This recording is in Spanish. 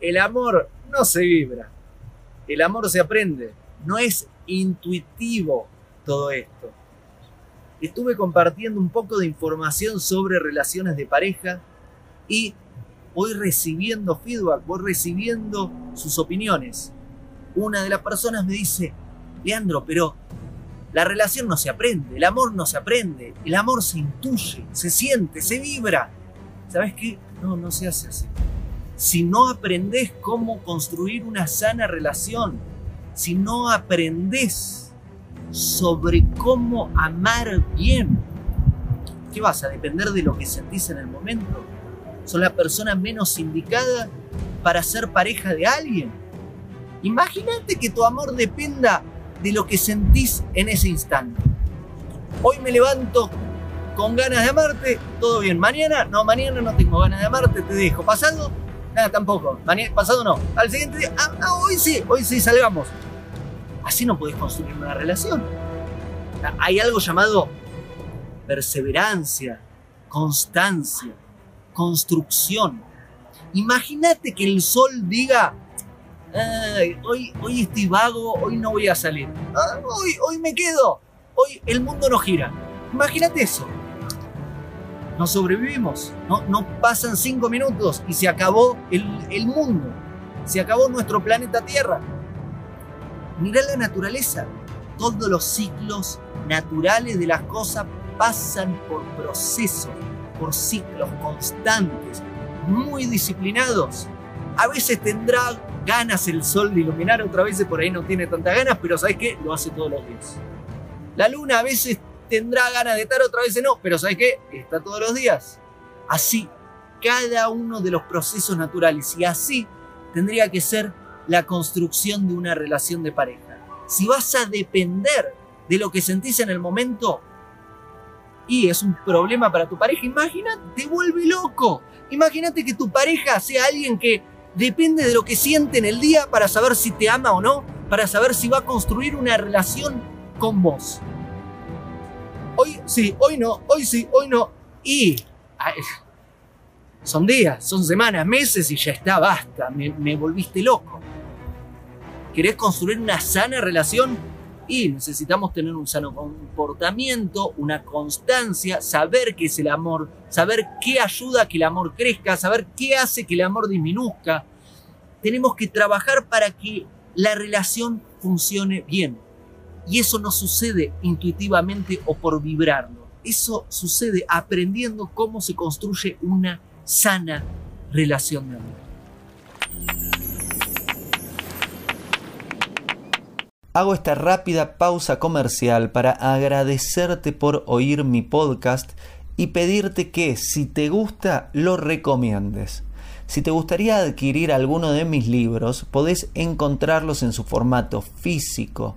el amor no se vibra, el amor se aprende, no es intuitivo todo esto. Estuve compartiendo un poco de información sobre relaciones de pareja y voy recibiendo feedback, voy recibiendo sus opiniones. Una de las personas me dice, Leandro, pero la relación no se aprende, el amor no se aprende, el amor se intuye, se siente, se vibra. ¿Sabes qué? No, no se hace así. Si no aprendes cómo construir una sana relación, si no aprendes sobre cómo amar bien, ¿qué vas a depender de lo que sentís en el momento? ¿Son la persona menos indicada para ser pareja de alguien? Imagínate que tu amor dependa de lo que sentís en ese instante. Hoy me levanto con ganas de amarte, todo bien. Mañana, no, mañana no tengo ganas de amarte, te dejo. Pasado, nada, tampoco. Pasado no. Al siguiente día, ah, ah, hoy sí, hoy sí, salgamos. Así no podés construir una relación. Hay algo llamado perseverancia, constancia, construcción. Imagínate que el sol diga, hoy, hoy estoy vago, hoy no voy a salir. Ah, hoy, hoy me quedo. Hoy el mundo no gira. Imagínate eso. No sobrevivimos. No, pasan cinco minutos y se acabó el, el mundo. Se acabó nuestro planeta Tierra. Mirá la naturaleza. Todos los ciclos naturales de las cosas pasan por procesos, por ciclos constantes, muy disciplinados. A veces tendrá ganas el sol de iluminar, otra vez por ahí no tiene tantas ganas, pero ¿sabes qué? Lo hace todos los días. La luna a veces tendrá ganas de estar, otra vez no, pero ¿sabes qué? Está todos los días. Así, cada uno de los procesos naturales y así tendría que ser la construcción de una relación de pareja. Si vas a depender de lo que sentís en el momento y es un problema para tu pareja, imagínate, te vuelve loco. Imagínate que tu pareja sea alguien que depende de lo que siente en el día para saber si te ama o no, para saber si va a construir una relación con vos. Hoy sí, hoy no, hoy sí, hoy no. Y son días, son semanas, meses y ya está, basta, me, volviste loco. ¿Querés construir una sana relación? Y necesitamos tener un sano comportamiento, una constancia, saber qué es el amor, saber qué ayuda a que el amor crezca, saber qué hace que el amor disminuzca. Tenemos que trabajar para que la relación funcione bien. Y eso no sucede intuitivamente o por vibrarlo. Eso sucede aprendiendo cómo se construye una sana relación de amor. Hago esta rápida pausa comercial para agradecerte por oír mi podcast y pedirte que si te gusta lo recomiendes. Si te gustaría adquirir alguno de mis libros, podés encontrarlos en su formato físico